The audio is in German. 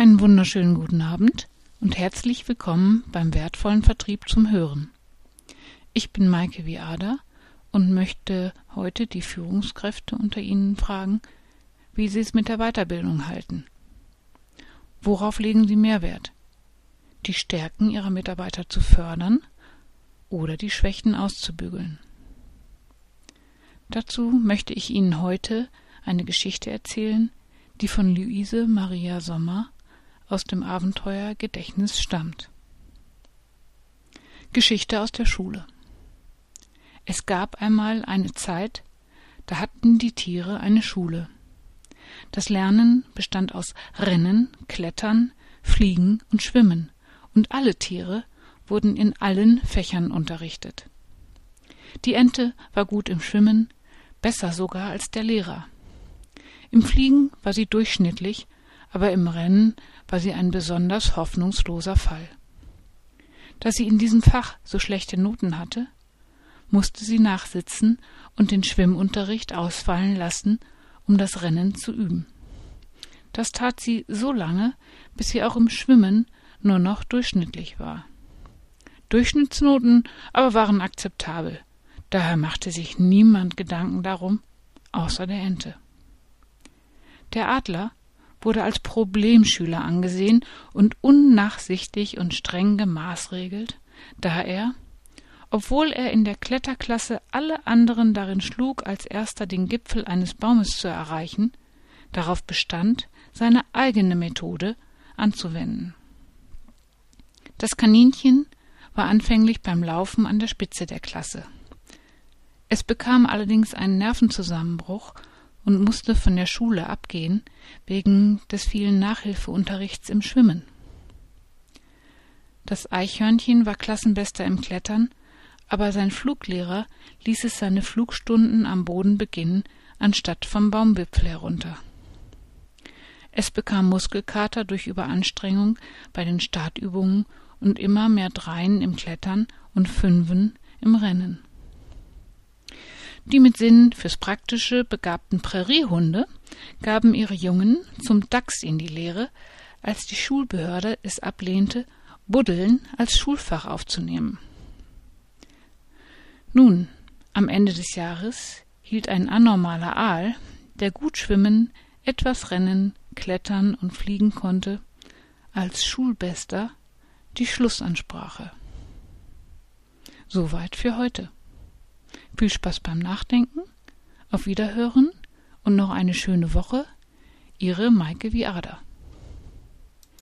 Einen wunderschönen guten Abend und herzlich willkommen beim wertvollen Vertrieb zum Hören. Ich bin Maike Viada und möchte heute die Führungskräfte unter Ihnen fragen, wie Sie es mit der Weiterbildung halten. Worauf legen Sie Mehrwert? Die Stärken Ihrer Mitarbeiter zu fördern oder die Schwächen auszubügeln? Dazu möchte ich Ihnen heute eine Geschichte erzählen, die von Luise Maria Sommer aus dem Abenteuer Gedächtnis stammt. Geschichte aus der Schule. Es gab einmal eine Zeit, da hatten die Tiere eine Schule. Das Lernen bestand aus Rennen, Klettern, Fliegen und Schwimmen, und alle Tiere wurden in allen Fächern unterrichtet. Die Ente war gut im Schwimmen, besser sogar als der Lehrer. Im Fliegen war sie durchschnittlich, aber im Rennen war sie ein besonders hoffnungsloser Fall. Da sie in diesem Fach so schlechte Noten hatte, musste sie nachsitzen und den Schwimmunterricht ausfallen lassen, um das Rennen zu üben. Das tat sie so lange, bis sie auch im Schwimmen nur noch durchschnittlich war. Durchschnittsnoten aber waren akzeptabel, daher machte sich niemand Gedanken darum, außer der Ente. Der Adler wurde als Problemschüler angesehen und unnachsichtig und streng gemaßregelt, da er, obwohl er in der Kletterklasse alle anderen darin schlug, als erster den Gipfel eines Baumes zu erreichen, darauf bestand, seine eigene Methode anzuwenden. Das Kaninchen war anfänglich beim Laufen an der Spitze der Klasse. Es bekam allerdings einen Nervenzusammenbruch und musste von der Schule abgehen wegen des vielen Nachhilfeunterrichts im Schwimmen. Das Eichhörnchen war Klassenbester im Klettern, aber sein Fluglehrer ließ es seine Flugstunden am Boden beginnen, anstatt vom Baumwipfel herunter. Es bekam Muskelkater durch Überanstrengung bei den Startübungen und immer mehr Dreien im Klettern und Fünfen im Rennen. Die mit Sinn fürs Praktische begabten Präriehunde gaben ihre Jungen zum Dachs in die Lehre, als die Schulbehörde es ablehnte, Buddeln als Schulfach aufzunehmen. Nun, am Ende des Jahres hielt ein anormaler Aal, der gut schwimmen, etwas rennen, klettern und fliegen konnte, als Schulbester die Schlussansprache. Soweit für heute. Viel Spaß beim Nachdenken, auf Wiederhören und noch eine schöne Woche. Ihre Maike Viada.